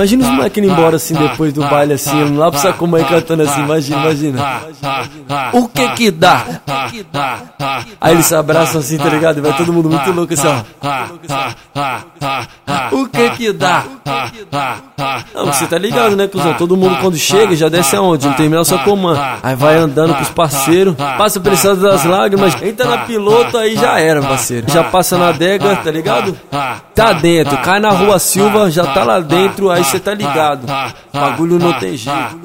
Imagina os moleques indo embora assim depois do baile assim, lá pro Sacomã cantando assim, imagina, imagina. O que que dá? Aí eles se abraçam assim, tá ligado? E vai todo mundo muito louco assim, ó. O que que dá? Não, você tá ligado, né, cuzão? Todo mundo quando chega já desce aonde? Não terminal Sacomã. Aí vai andando com os parceiros, passa pelo estado das lágrimas, entra na piloto, aí já era, parceiro. Já passa na adega, tá ligado? Tá dentro, cai na rua Silva, já tá lá dentro, aí cê tá ligado. Bagulho não tem jeito.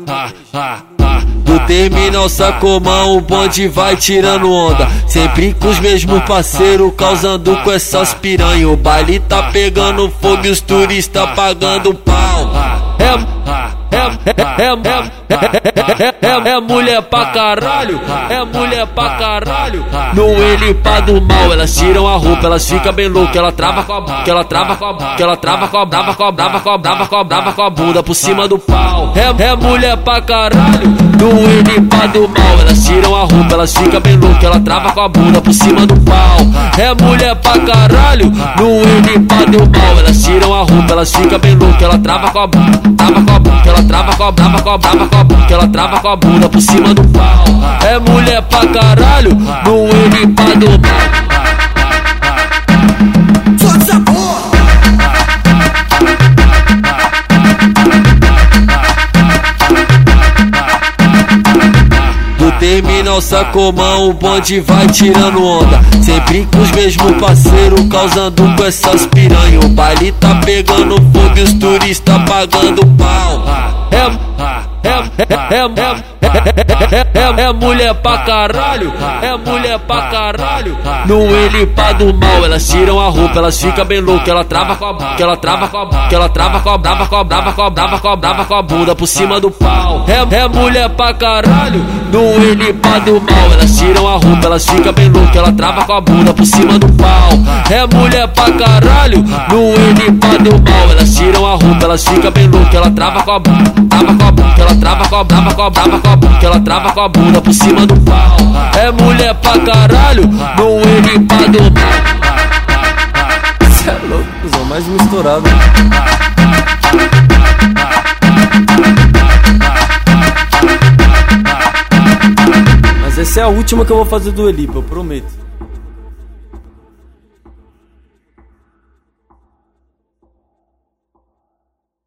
Do terminal Sacomão, o bonde vai tirando onda. Sempre com os mesmos parceiros, causando com essas piranha. O baile tá pegando fogo e os turistas pagando pau. É, é, é, é, é, é, mulher pra caralho, é mulher pra caralho. No ele pra do mal, elas tiram a roupa, elas ficam bem loucas. Ela trava com a que ela trava com a que ela trava com a brava com a brava com a brava com a brava com a bunda por cima do pau. É, é mulher pra caralho, no ele pra do mal, elas tiram a roupa, elas ficam bem loucas. Ela trava com a bunda por cima do pau. É mulher pra caralho, no ele pra do mal, elas tiram a roupa, elas ficam bem loucas. Ela trava com a trava com a ela trava com a brava com a brava com a que ela trava com a bunda por cima do pau. É mulher pra caralho, no ele pra do mal. terminal Sacomão, o bonde vai tirando onda. Sempre com os mesmos parceiros, causando com essas piranha. O baile tá pegando fogo e os turistas pagando pau. É, é, é, é, é. É, é, mulher pra caralho, é mulher pra caralho. No ele pra do mal, elas tiram a roupa, elas ficam bem loucas. Ela trava com a, que ela trava com a, que ela trava com a brava, com a brava, com a brava, com a brava, com a bunda por cima do pau. É, é mulher pra caralho, no ele pra do mal, elas tiram a roupa, elas ficam bem loucas. Ela trava com a bunda por cima do pau. É mulher pra caralho, no ele pra do mal, elas tiram a roupa, elas ficam bem loucas. Ela trava com a, trava com a, que ela trava com a brava, com a brava, com a que ela trava com a bunda por cima do pau. É mulher pra caralho, não ele pra do mal. Cê é louco, cuzão, mais misturado. Mas essa é a última que eu vou fazer do Elipa, eu prometo.